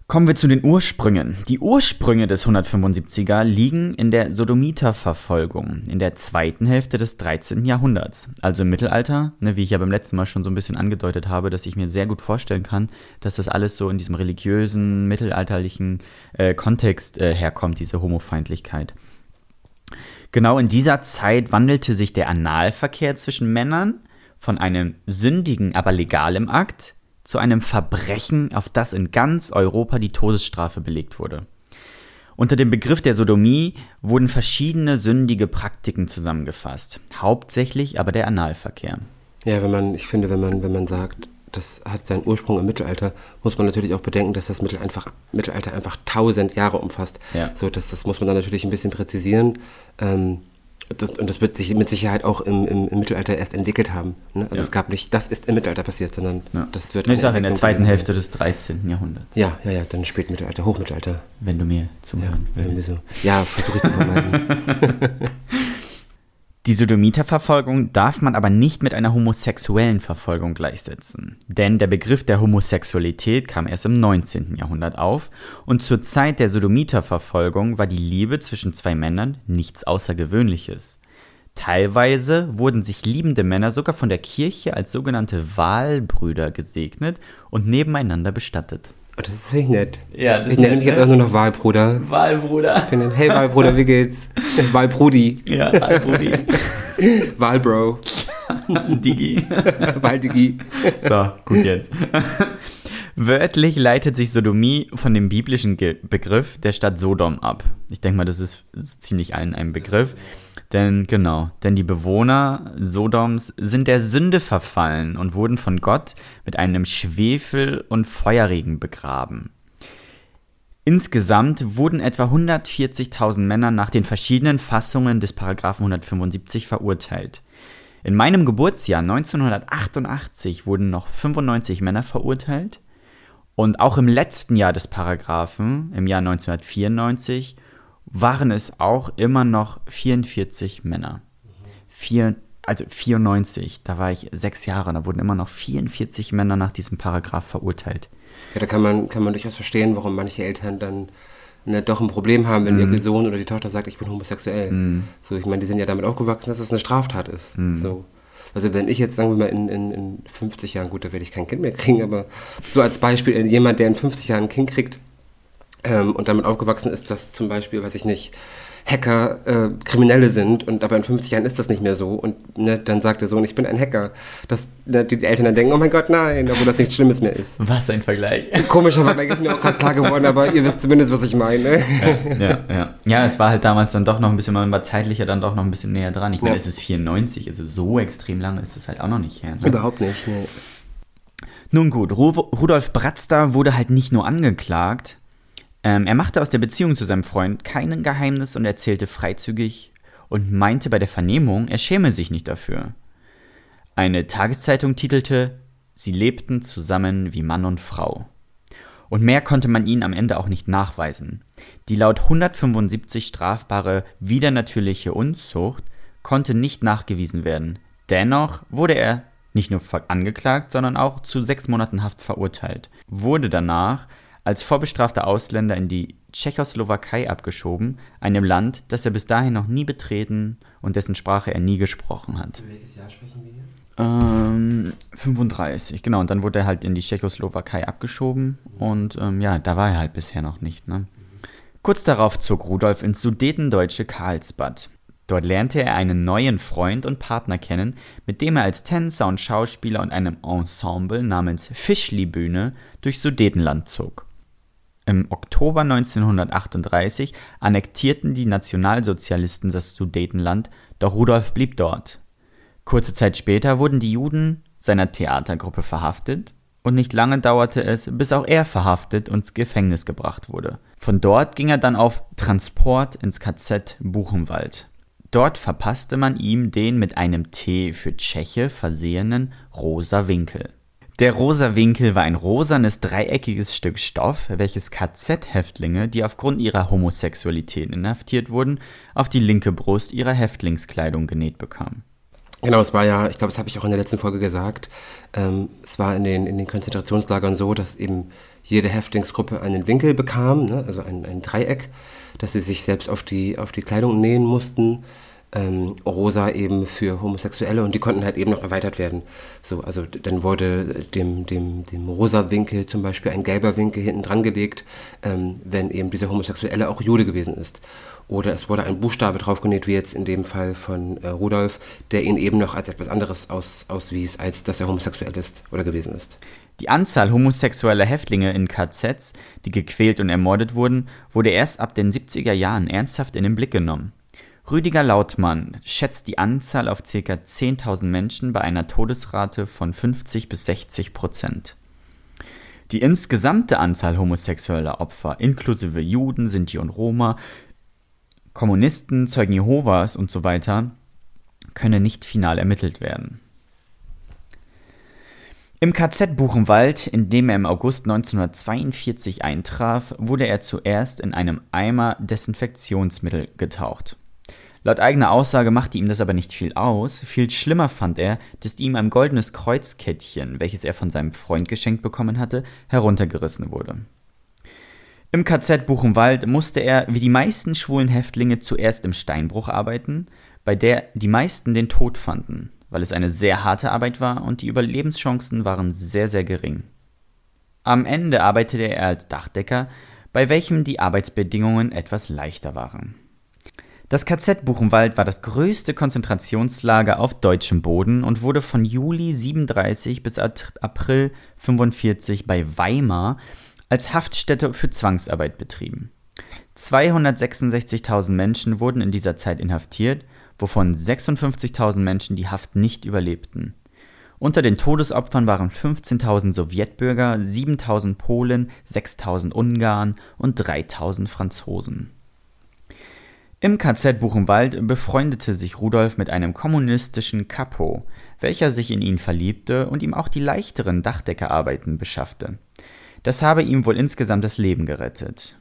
Kommen wir zu den Ursprüngen. Die Ursprünge des 175er liegen in der Sodomiterverfolgung in der zweiten Hälfte des 13. Jahrhunderts, also im Mittelalter, ne, wie ich ja beim letzten Mal schon so ein bisschen angedeutet habe, dass ich mir sehr gut vorstellen kann, dass das alles so in diesem religiösen, mittelalterlichen äh, Kontext äh, herkommt, diese Homofeindlichkeit. Genau in dieser Zeit wandelte sich der Analverkehr zwischen Männern von einem sündigen, aber legalem Akt zu einem Verbrechen, auf das in ganz Europa die Todesstrafe belegt wurde. Unter dem Begriff der Sodomie wurden verschiedene sündige Praktiken zusammengefasst, hauptsächlich aber der Analverkehr. Ja, wenn man, ich finde, wenn man, wenn man sagt, das hat seinen Ursprung im Mittelalter, muss man natürlich auch bedenken, dass das Mittel einfach, Mittelalter einfach tausend Jahre umfasst. Ja. So, das, das muss man dann natürlich ein bisschen präzisieren. Ähm, das, und das wird sich mit Sicherheit auch im, im, im Mittelalter erst entwickelt haben. Ne? Also Ja. es gab nicht, das ist im Mittelalter passiert, sondern Ja. das wird. Ich sage in der zweiten gewesen Hälfte des 13. Jahrhunderts. Ja, ja, ja, dann Spätmittelalter, Hochmittelalter. wenn du mir Ja, zuhören irgendwie willst. so. Ja, versuche ich zu vermeiden. Die Sodomiterverfolgung darf man aber nicht mit einer homosexuellen Verfolgung gleichsetzen. Denn der Begriff der Homosexualität kam erst im 19. Jahrhundert auf und zur Zeit der Sodomiterverfolgung war die Liebe zwischen zwei Männern nichts Außergewöhnliches. Teilweise wurden sich liebende Männer sogar von der Kirche als sogenannte Wahlbrüder gesegnet und nebeneinander bestattet. Oh, das ist wirklich nett. Ja, das ich nenne mich jetzt auch nur noch Wahlbruder. Wahlbruder. Hey Wahlbruder, wie geht's? Wahlbrudi. Ja, Wahlbrudi. Wahlbro. Digi. Waldigi. So, gut jetzt. Wörtlich leitet sich Sodomie von dem biblischen Ge Begriff der Stadt Sodom ab. Ich denke mal, das ist ziemlich allen ein Begriff. Denn genau, denn die Bewohner Sodoms sind der Sünde verfallen und wurden von Gott mit einem Schwefel- und Feuerregen begraben. Insgesamt wurden etwa 140.000 Männer nach den verschiedenen Fassungen des Paragraphen 175 verurteilt. In meinem Geburtsjahr 1988 wurden noch 95 Männer verurteilt und auch im letzten Jahr des Paragraphen, im Jahr 1994, waren es auch immer noch 44 Männer. Vier, also 94, da war ich sechs Jahre, da wurden immer noch 44 Männer nach diesem Paragraph verurteilt. Ja, da kann man, kann man durchaus verstehen, warum manche Eltern dann ne, doch ein Problem haben, wenn Mhm. ihr Sohn oder die Tochter sagt, ich bin homosexuell. So, ich meine, die sind ja damit aufgewachsen, dass es eine Straftat ist. Mhm. So. Also wenn ich jetzt, sagen wir mal, in, in, in 50 Jahren, gut, da werde ich kein Kind mehr kriegen, aber so als Beispiel, jemand, der in 50 Jahren ein Kind kriegt ähm, und damit aufgewachsen ist, dass zum Beispiel, weiß ich nicht, Hacker äh, Kriminelle sind und aber in 50 Jahren ist das nicht mehr so und ne, dann sagt der Sohn, ich bin ein Hacker, dass ne, die Eltern dann denken, oh mein Gott, nein, obwohl das nichts Schlimmes mehr ist. Was ein Vergleich. Komischer Vergleich ist mir auch gerade klar geworden, aber ihr wisst zumindest, was ich meine. ja, ja. ja, es war halt damals dann doch noch ein bisschen, man war zeitlicher dann doch noch ein bisschen näher dran. Ich meine, Ja. es ist 94, also so extrem lange ist es halt auch noch nicht her. Ne? Überhaupt nicht. Ne. Nun gut, Ru Rudolf Bratzter wurde halt nicht nur angeklagt, ähm, er machte aus der Beziehung zu seinem Freund kein Geheimnis und erzählte freizügig und meinte bei der Vernehmung, er schäme sich nicht dafür. Eine Tageszeitung titelte, sie lebten zusammen wie Mann und Frau. Und mehr konnte man ihnen am Ende auch nicht nachweisen. Die laut 175 strafbare widernatürliche Unzucht konnte nicht nachgewiesen werden. Dennoch wurde er nicht nur angeklagt, sondern auch zu sechs Monaten Haft verurteilt, wurde danach als vorbestrafter Ausländer in die Tschechoslowakei abgeschoben, einem Land, das er bis dahin noch nie betreten und dessen Sprache er nie gesprochen hat. Welches Jahr sprechen wir hier? Ähm, 35, genau. Und dann wurde er halt in die Tschechoslowakei abgeschoben. Und ähm, ja, da war er halt bisher noch nicht. Ne? Kurz darauf zog Rudolf ins sudetendeutsche Karlsbad. Dort lernte er einen neuen Freund und Partner kennen, mit dem er als Tänzer und Schauspieler und einem Ensemble namens Fischli-Bühne durch Sudetenland zog. Im Oktober 1938 annektierten die Nationalsozialisten das Sudetenland, doch Rudolf blieb dort. Kurze Zeit später wurden die Juden seiner Theatergruppe verhaftet und nicht lange dauerte es, bis auch er verhaftet und ins Gefängnis gebracht wurde. Von dort ging er dann auf Transport ins KZ Buchenwald. Dort verpasste man ihm den mit einem T für Tscheche versehenen rosa Winkel. Der rosa Winkel war ein rosanes dreieckiges Stück Stoff, welches KZ-Häftlinge, die aufgrund ihrer Homosexualität inhaftiert wurden, auf die linke Brust ihrer Häftlingskleidung genäht bekamen. Genau, es war ja, ich glaube, das habe ich auch in der letzten Folge gesagt, ähm, es war in den, in den Konzentrationslagern so, dass eben jede Häftlingsgruppe einen Winkel bekam, ne, also ein, ein Dreieck, dass sie sich selbst auf die, auf die Kleidung nähen mussten. Ähm, rosa eben für Homosexuelle und die konnten halt eben noch erweitert werden. So, also dann wurde dem, dem, dem rosa Winkel zum Beispiel ein gelber Winkel hinten dran gelegt, ähm, wenn eben dieser Homosexuelle auch Jude gewesen ist. Oder es wurde ein Buchstabe draufgenäht, wie jetzt in dem Fall von äh, Rudolf, der ihn eben noch als etwas anderes aus, auswies, als dass er homosexuell ist oder gewesen ist. Die Anzahl homosexueller Häftlinge in KZs, die gequält und ermordet wurden, wurde erst ab den 70er Jahren ernsthaft in den Blick genommen. Rüdiger Lautmann schätzt die Anzahl auf ca. 10.000 Menschen bei einer Todesrate von 50 bis 60 Prozent. Die insgesamte Anzahl homosexueller Opfer, inklusive Juden, Sinti und Roma, Kommunisten, Zeugen Jehovas und so weiter könne nicht final ermittelt werden. Im KZ Buchenwald, in dem er im August 1942 eintraf, wurde er zuerst in einem Eimer Desinfektionsmittel getaucht. Laut eigener Aussage machte ihm das aber nicht viel aus. Viel schlimmer fand er, dass ihm ein goldenes Kreuzkettchen, welches er von seinem Freund geschenkt bekommen hatte, heruntergerissen wurde. Im KZ Buchenwald musste er, wie die meisten schwulen Häftlinge, zuerst im Steinbruch arbeiten, bei der die meisten den Tod fanden, weil es eine sehr harte Arbeit war und die Überlebenschancen waren sehr, sehr gering. Am Ende arbeitete er als Dachdecker, bei welchem die Arbeitsbedingungen etwas leichter waren. Das KZ Buchenwald war das größte Konzentrationslager auf deutschem Boden und wurde von Juli 37 bis April 45 bei Weimar als Haftstätte für Zwangsarbeit betrieben. 266.000 Menschen wurden in dieser Zeit inhaftiert, wovon 56.000 Menschen die Haft nicht überlebten. Unter den Todesopfern waren 15.000 Sowjetbürger, 7.000 Polen, 6.000 Ungarn und 3.000 Franzosen. Im KZ Buchenwald befreundete sich Rudolf mit einem kommunistischen Kapo, welcher sich in ihn verliebte und ihm auch die leichteren Dachdeckerarbeiten beschaffte. Das habe ihm wohl insgesamt das Leben gerettet.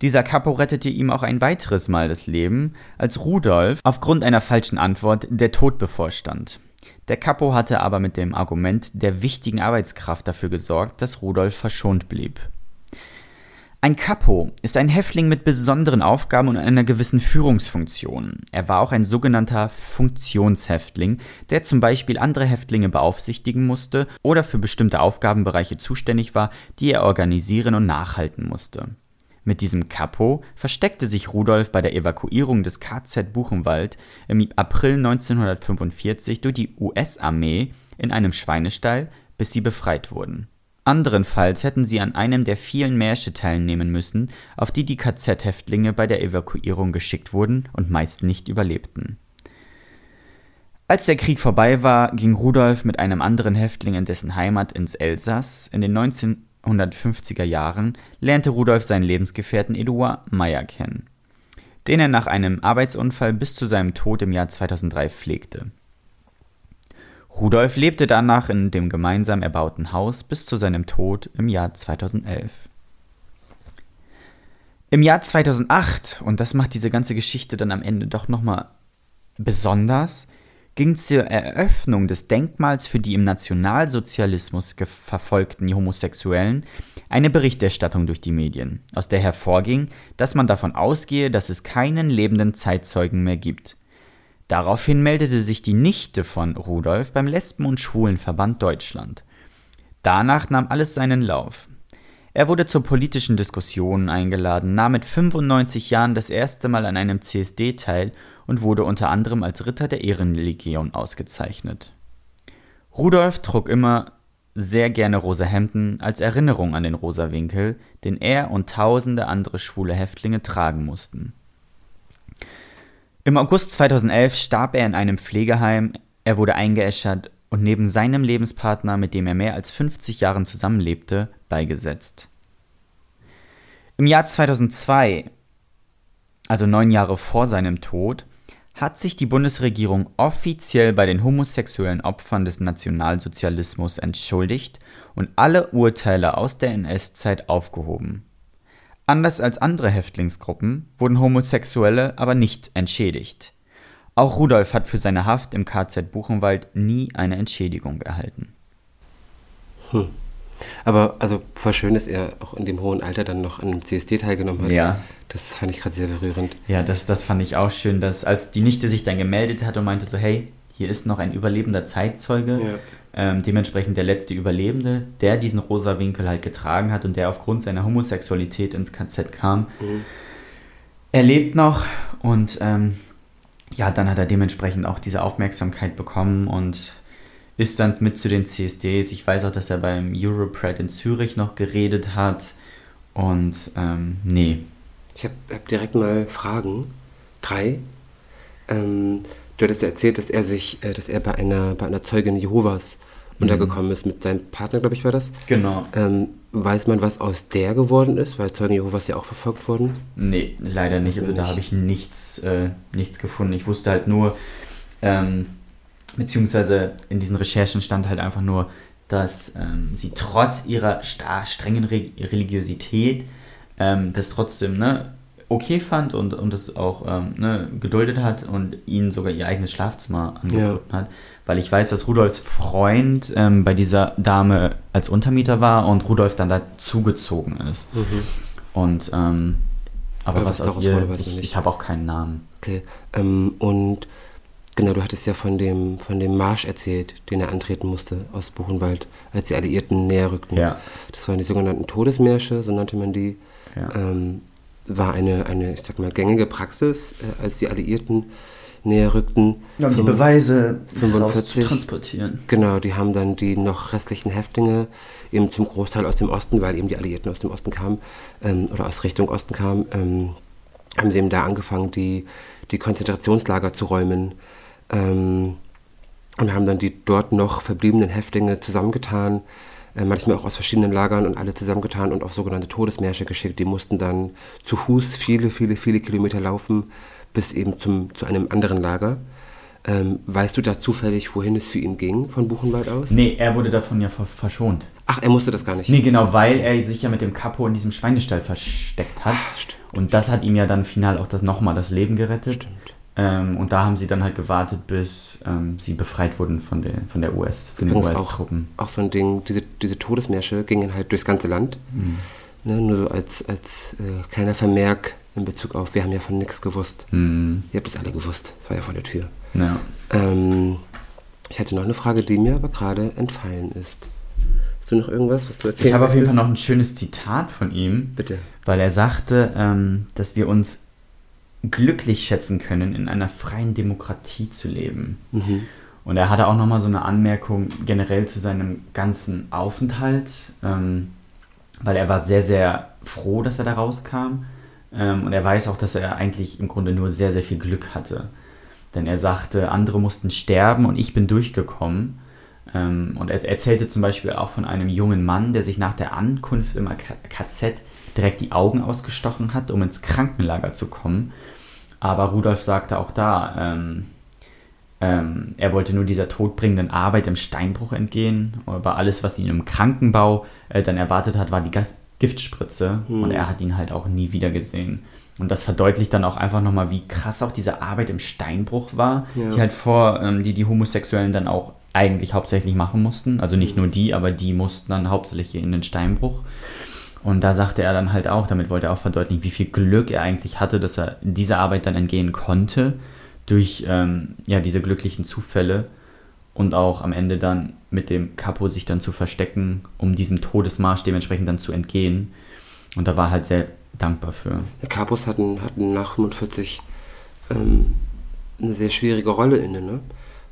Dieser Capo rettete ihm auch ein weiteres Mal das Leben, als Rudolf aufgrund einer falschen Antwort der Tod bevorstand. Der Capo hatte aber mit dem Argument der wichtigen Arbeitskraft dafür gesorgt, dass Rudolf verschont blieb. Ein Capo ist ein Häftling mit besonderen Aufgaben und einer gewissen Führungsfunktion. Er war auch ein sogenannter Funktionshäftling, der zum Beispiel andere Häftlinge beaufsichtigen musste oder für bestimmte Aufgabenbereiche zuständig war, die er organisieren und nachhalten musste. Mit diesem Capo versteckte sich Rudolf bei der Evakuierung des KZ Buchenwald im April 1945 durch die US-Armee in einem Schweinestall, bis sie befreit wurden. Anderenfalls hätten sie an einem der vielen Märsche teilnehmen müssen, auf die die KZ-Häftlinge bei der Evakuierung geschickt wurden und meist nicht überlebten. Als der Krieg vorbei war, ging Rudolf mit einem anderen Häftling in dessen Heimat ins Elsass. In den 1950er Jahren lernte Rudolf seinen Lebensgefährten Eduard Meyer kennen, den er nach einem Arbeitsunfall bis zu seinem Tod im Jahr 2003 pflegte. Rudolf lebte danach in dem gemeinsam erbauten Haus bis zu seinem Tod im Jahr 2011. Im Jahr 2008, und das macht diese ganze Geschichte dann am Ende doch nochmal besonders, ging zur Eröffnung des Denkmals für die im Nationalsozialismus verfolgten Homosexuellen eine Berichterstattung durch die Medien, aus der hervorging, dass man davon ausgehe, dass es keinen lebenden Zeitzeugen mehr gibt. Daraufhin meldete sich die Nichte von Rudolf beim Lesben- und Schwulenverband Deutschland. Danach nahm alles seinen Lauf. Er wurde zur politischen Diskussion eingeladen, nahm mit 95 Jahren das erste Mal an einem CSD teil und wurde unter anderem als Ritter der Ehrenlegion ausgezeichnet. Rudolf trug immer sehr gerne rosa Hemden als Erinnerung an den rosa Winkel, den er und tausende andere schwule Häftlinge tragen mussten. Im August 2011 starb er in einem Pflegeheim, er wurde eingeäschert und neben seinem Lebenspartner, mit dem er mehr als 50 Jahren zusammenlebte, beigesetzt. Im Jahr 2002, also neun Jahre vor seinem Tod, hat sich die Bundesregierung offiziell bei den homosexuellen Opfern des Nationalsozialismus entschuldigt und alle Urteile aus der NS-Zeit aufgehoben. Anders als andere Häftlingsgruppen wurden Homosexuelle aber nicht entschädigt. Auch Rudolf hat für seine Haft im KZ Buchenwald nie eine Entschädigung erhalten. Hm. Aber also voll schön, dass er auch in dem hohen Alter dann noch an einem CSD teilgenommen hat. Ja. Das fand ich gerade sehr berührend. Ja, das, das fand ich auch schön, dass als die Nichte sich dann gemeldet hat und meinte so, hey, hier ist noch ein überlebender Zeitzeuge, Ja. Ähm, dementsprechend der letzte Überlebende, der diesen rosa Winkel halt getragen hat und der aufgrund seiner Homosexualität ins KZ kam. Mhm. Er lebt noch und ähm, ja, dann hat er dementsprechend auch diese Aufmerksamkeit bekommen und ist dann mit zu den CSDs. Ich weiß auch, dass er beim Europride in Zürich noch geredet hat und ähm, nee, Ich habe hab direkt mal Fragen. Drei. Ähm, du hattest ja erzählt, dass er sich, äh, dass er bei einer, bei einer Zeugin Jehovas untergekommen ist mit seinem Partner, glaube ich, war das. genau. Ähm, weiß man, was aus der geworden ist? Weil Zeugen Jehovas ja auch verfolgt wurden. Nee, leider nicht. Also da Nicht. habe ich nichts, äh, nichts gefunden. Ich wusste halt nur, ähm, beziehungsweise in diesen Recherchen stand halt einfach nur, dass ähm, sie trotz ihrer strengen Re Religiosität ähm, das trotzdem ne, okay fand und, und das auch ähm, ne, geduldet hat und ihnen sogar ihr eigenes Schlafzimmer angeboten hat. Weil ich weiß, dass Rudolfs Freund ähm, bei dieser Dame als Untermieter war und Rudolf dann da zugezogen ist. Und ähm, aber, Aber was was aus ihr, wurde, ich, ich habe auch keinen Namen. Okay. Ähm, und genau, du hattest ja von dem, von dem Marsch erzählt, den er antreten musste aus Buchenwald, als die Alliierten näher rückten. Ja. Das waren die sogenannten Todesmärsche, so nannte man die. Ja. Ähm, war eine, eine, ich sag mal, gängige Praxis, äh, als die Alliierten näher rückten. Fünf- Beweise 45. transportieren. Genau, die haben dann die noch restlichen Häftlinge, eben zum Großteil aus dem Osten, weil eben die Alliierten aus dem Osten kamen, ähm, oder aus Richtung Osten kamen, ähm, haben sie eben da angefangen, die, die Konzentrationslager zu räumen. Ähm, und haben dann die dort noch verbliebenen Häftlinge zusammengetan, manchmal auch aus verschiedenen Lagern und alle zusammengetan und auf sogenannte Todesmärsche geschickt. Die mussten dann zu Fuß viele, viele, viele Kilometer laufen, bis eben zum, zu einem anderen Lager. Ähm, weißt du da zufällig, wohin es für ihn ging, von Buchenwald aus? Nee, er wurde davon ja ver verschont. Ach, er musste das gar nicht. Nee, genau, weil er sich ja mit dem Kapo in diesem Schweinestall versteckt hat. Ah, stimmt. Und das hat ihm ja dann final auch das nochmal das Leben gerettet. Ähm, und da haben sie dann halt gewartet, bis ähm, sie befreit wurden von der, von der US, von den Übrigens auch, US-Truppen. auch so ein Ding, diese, diese Todesmärsche gingen halt durchs ganze Land. Mhm. Ne, nur so als, als äh, kleiner Vermerk in Bezug auf, wir haben ja von nichts gewusst. Mhm. Ihr habt es alle gewusst, das war ja vor der Tür. Ja. Ähm, ich hatte noch eine Frage, die mir aber gerade entfallen ist. Hast du noch irgendwas, was du erzählen Ich habe auf jeden Fall noch ein schönes Zitat von ihm. Bitte. weil er sagte, ähm, dass wir uns glücklich schätzen können, in einer freien Demokratie zu leben. Mhm. Und er hatte auch nochmal so eine Anmerkung generell zu seinem ganzen Aufenthalt, ähm, weil er war sehr, sehr froh, dass er da rauskam. Ähm, und er weiß auch, dass er eigentlich im Grunde nur sehr, sehr viel Glück hatte. Denn er sagte, andere mussten sterben und ich bin durchgekommen. Ähm, und er erzählte zum Beispiel auch von einem jungen Mann, der sich nach der Ankunft im KZ direkt die Augen ausgestochen hat, um ins Krankenlager zu kommen. Aber Rudolf sagte auch da, ähm, ähm, er wollte nur dieser todbringenden Arbeit im Steinbruch entgehen, aber alles, was ihn im Krankenbau äh, dann erwartet hat, war die Ga- Giftspritze Hm. und er hat ihn halt auch nie wieder gesehen. Und das verdeutlicht dann auch einfach nochmal, wie krass auch diese Arbeit im Steinbruch war, Ja. die halt vor, ähm, die die Homosexuellen dann auch eigentlich hauptsächlich machen mussten. Also nicht nur die, aber die mussten dann hauptsächlich in den Steinbruch. Und da sagte er dann halt auch, damit wollte er auch verdeutlichen, wie viel Glück er eigentlich hatte, dass er dieser Arbeit dann entgehen konnte durch ähm, ja, diese glücklichen Zufälle und auch am Ende dann mit dem Capo sich dann zu verstecken, um diesem Todesmarsch dementsprechend dann zu entgehen. Und da war halt sehr dankbar für. Der Capos hatten, hatten nach 45 ähm, eine sehr schwierige Rolle inne, ne?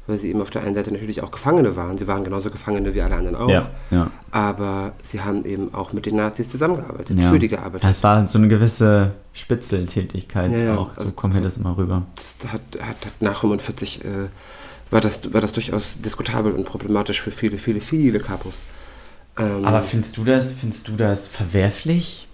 Weil sie eben auf der einen Seite natürlich auch Gefangene waren. Sie waren genauso Gefangene wie alle anderen auch. Ja, ja. Aber sie haben eben auch mit den Nazis zusammengearbeitet, Ja. für die gearbeitet. Das war so eine gewisse Spitzeltätigkeit Ja, auch. So also- kommt mir das immer rüber. das hat, hat, hat nach 45 äh, war, das, war das durchaus diskutabel und problematisch für viele, viele, viele Kapos. Ähm, Aber findest du das, findest du das verwerflich?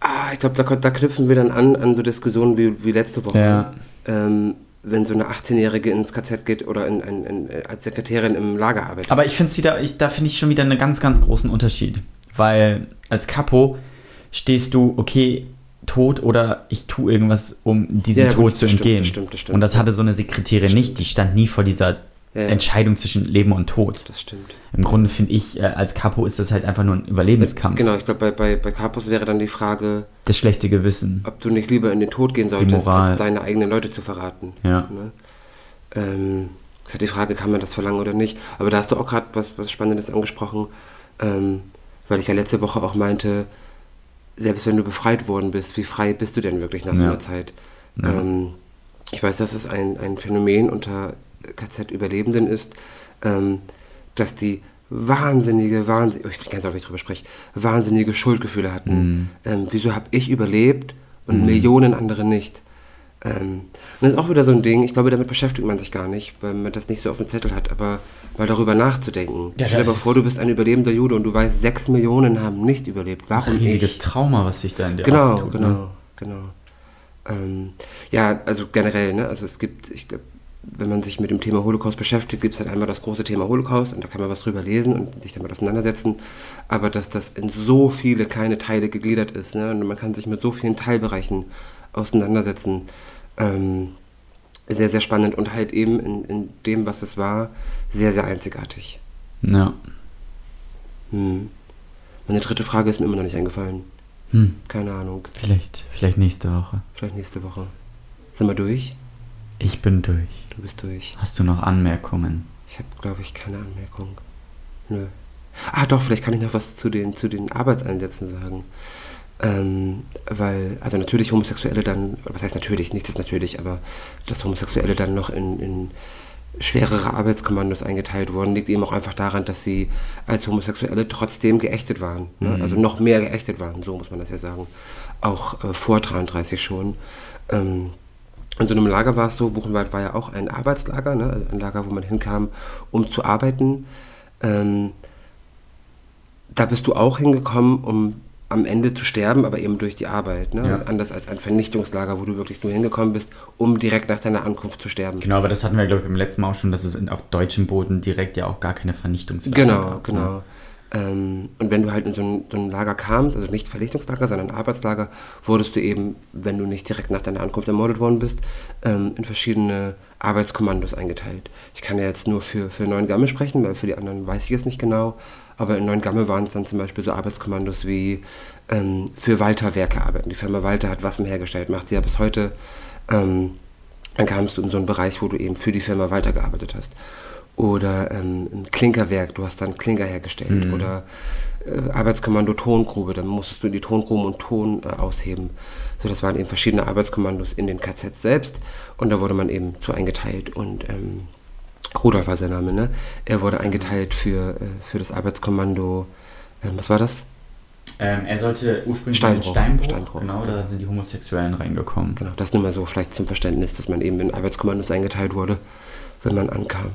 ah, ich glaube, da, da knüpfen wir dann an an so Diskussionen wie, wie letzte Woche. Ja. Ähm, wenn so eine 18-Jährige ins KZ geht oder in, in, in, als Sekretärin im Lager arbeitet. Aber ich finde es wieder, ich, da finde ich schon wieder einen ganz, ganz großen Unterschied. Weil als Capo stehst du, okay, tot oder ich tue irgendwas, um diesem Ja, Tod gut, zu das stimmt, entgehen. das stimmt, das stimmt. Und das hatte so eine Sekretärin nicht, die stand nie vor dieser Ja, ja. Entscheidung zwischen Leben und Tod. das stimmt. Im Grunde finde ich, äh, als Capo ist das halt einfach nur ein Überlebenskampf. Genau, ich glaube, bei, bei, bei Capos wäre dann die Frage, Das schlechte Gewissen. ob du nicht lieber in den Tod gehen solltest, als deine eigenen Leute zu verraten. Ja. Ne? Ähm, ist halt die Frage, kann man das verlangen oder nicht. Aber da hast du auch gerade was, was Spannendes angesprochen, ähm, weil ich ja letzte Woche auch meinte, selbst wenn du befreit worden bist, wie frei bist du denn wirklich nach so Ja. einer Zeit? Ja. Ähm, ich weiß, dass es ein, ein Phänomen unter KZ-Überlebenden ist, ähm, dass die wahnsinnige, wahnsinnige, oh, ich kriege ganz auf, wenn ich drüber spreche, wahnsinnige Schuldgefühle hatten. Mhm. Ähm, wieso habe ich überlebt und Millionen andere nicht? Ähm, und das ist auch wieder so ein Ding, ich glaube, damit beschäftigt man sich gar nicht, weil man das nicht so auf dem Zettel hat, aber mal darüber nachzudenken. Ja, Stell dir aber vor, du bist ein überlebender Jude und du weißt, sechs Millionen haben nicht überlebt. Warum Riesiges ich? Trauma, was sich da in dir Genau, auftut, genau, Ne? genau. Ähm, ja, also generell, ne, also es gibt, ich glaube, wenn man sich mit dem Thema Holocaust beschäftigt, gibt es halt einmal das große Thema Holocaust und da kann man was drüber lesen und sich damit auseinandersetzen. Aber dass das in so viele kleine Teile gegliedert ist, ne, und man kann sich mit so vielen Teilbereichen auseinandersetzen, ähm, sehr, sehr spannend und halt eben in, in dem, was es war, sehr, sehr einzigartig. Ja. Hm. Meine dritte Frage ist mir immer noch nicht eingefallen. Hm. Keine Ahnung. Vielleicht, vielleicht nächste Woche. Vielleicht nächste Woche. Sind wir durch? Ich bin durch. Du bist durch. Hast du noch Anmerkungen? Ich habe, glaube ich, keine Anmerkung. Nö. Ah, doch, vielleicht kann ich noch was zu den, zu den Arbeitseinsätzen sagen. Ähm, weil, also natürlich Homosexuelle dann, was heißt natürlich, nichts ist natürlich, aber dass Homosexuelle dann noch in, in schwerere Arbeitskommandos eingeteilt wurden, liegt eben auch einfach daran, dass sie als Homosexuelle trotzdem geächtet waren. Ne? Mhm. Also noch mehr geächtet waren, so muss man das ja sagen. Auch äh, vor 33 schon. Ähm, in so einem Lager war es so, Buchenwald war ja auch ein Arbeitslager, ne? also ein Lager, wo man hinkam, um zu arbeiten. Ähm, da bist du auch hingekommen, um am Ende zu sterben, aber eben durch die Arbeit. Ne? Ja. Anders als ein Vernichtungslager, wo du wirklich nur hingekommen bist, um direkt nach deiner Ankunft zu sterben. Genau, aber das hatten wir, glaube ich, beim letzten Mal auch schon, dass es in, auf deutschem Boden direkt ja auch gar keine Vernichtungslager Genau, gab. ne? genau. Ähm, und wenn du halt in so ein, so ein Lager kamst, also nicht Vernichtungslager, sondern Arbeitslager, wurdest du eben, wenn du nicht direkt nach deiner Ankunft ermordet worden bist, ähm, in verschiedene Arbeitskommandos eingeteilt. Ich kann ja jetzt nur für, für Neuengamme sprechen, weil für die anderen weiß ich es nicht genau. Aber in Neuengamme waren es dann zum Beispiel so Arbeitskommandos wie ähm, für Walter Werke arbeiten. Die Firma Walter hat Waffen hergestellt, macht sie ja bis heute. Ähm, dann kamst du in so einen Bereich, wo du eben für die Firma Walter gearbeitet hast. Oder ähm, ein Klinkerwerk, du hast dann Klinker hergestellt. Mhm. Oder äh, Arbeitskommando Tongrube, dann musstest du in die Tongrube und Ton äh, ausheben. So, das waren eben verschiedene Arbeitskommandos in den KZs selbst. Und da wurde man eben zu eingeteilt. Und ähm, Rudolf war sein Name, ne? Er wurde eingeteilt für, äh, für das Arbeitskommando, ähm, was war das? Ähm, er sollte ursprünglich Steinbruch. in Steinbruch, Steinbruch, genau, genau. da sind die Homosexuellen reingekommen. Genau, das nur mal so vielleicht zum Verständnis, dass man eben in Arbeitskommandos eingeteilt wurde, wenn man ankam.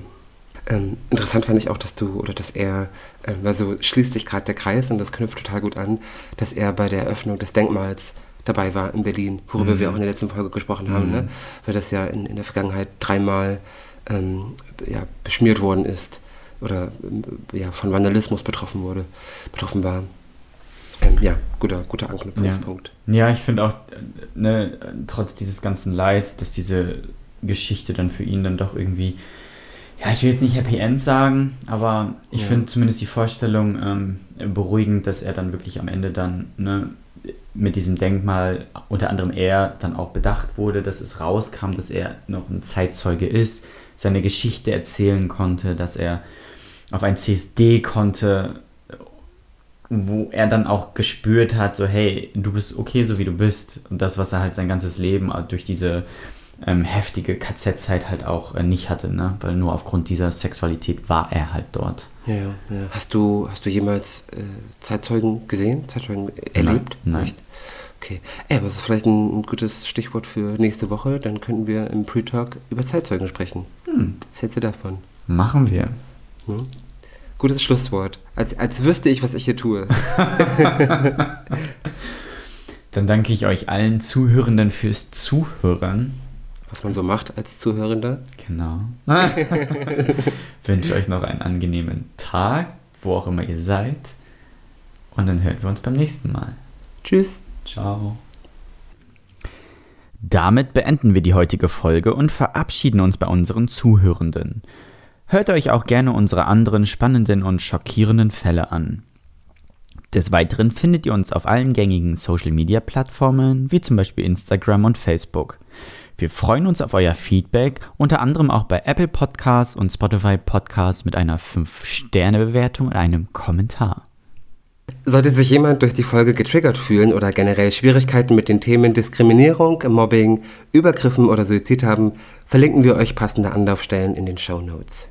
Ähm, interessant fand ich auch, dass du oder dass er, ähm, weil so schließt sich gerade der Kreis und das knüpft total gut an, dass er bei der Eröffnung des Denkmals dabei war in Berlin, worüber Mhm. wir auch in der letzten Folge gesprochen haben, Mhm. ne? weil das ja in, in der Vergangenheit dreimal ähm, ja, beschmiert worden ist oder ähm, ja, von Vandalismus betroffen wurde, betroffen war. Ähm, ja, guter, guter Anknüpfungspunkt. Ja, ich finde auch, äh, ne, trotz dieses ganzen Leids, dass diese Geschichte dann für ihn dann doch irgendwie, ja, ich will jetzt nicht Happy End sagen, aber ich Ja. finde zumindest die Vorstellung ähm, beruhigend, dass er dann wirklich am Ende dann ne, mit diesem Denkmal, unter anderem er, dann auch bedacht wurde, dass es rauskam, dass er noch ein Zeitzeuge ist, seine Geschichte erzählen konnte, dass er auf ein CSD konnte, wo er dann auch gespürt hat, so hey, du bist okay, so wie du bist. Und das, was er halt sein ganzes Leben durch diese ähm, heftige KZ-Zeit halt auch äh, nicht hatte, ne? weil nur aufgrund dieser Sexualität war er halt dort. Ja, ja. Hast du, hast du jemals äh, Zeitzeugen gesehen, Zeitzeugen erlebt? Nein. Nicht? Okay. Ey, aber das ist vielleicht ein, ein, gutes Stichwort für nächste Woche. Dann könnten wir im Pre-Talk über Zeitzeugen sprechen. Hm. Was hältst du davon? Machen wir. Hm? Gutes Schlusswort. Als, als wüsste ich, was ich hier tue. Dann danke ich euch allen Zuhörenden fürs Zuhören. Was man so macht als Zuhörender. Genau. Wünsche euch noch einen angenehmen Tag, wo auch immer ihr seid. Und dann hören wir uns beim nächsten Mal. Tschüss. Ciao. Damit beenden wir die heutige Folge und verabschieden uns bei unseren Zuhörenden. Hört euch auch gerne unsere anderen spannenden und schockierenden Fälle an. Des Weiteren findet ihr uns auf allen gängigen Social-Media-Plattformen wie zum Beispiel Instagram und Facebook. Wir freuen uns auf euer Feedback, unter anderem auch bei Apple Podcasts und Spotify Podcasts mit einer 5-Sterne-Bewertung und einem Kommentar. Sollte sich jemand durch die Folge getriggert fühlen oder generell Schwierigkeiten mit den Themen Diskriminierung, Mobbing, Übergriffen oder Suizid haben, verlinken wir euch passende Anlaufstellen in den Show Notes.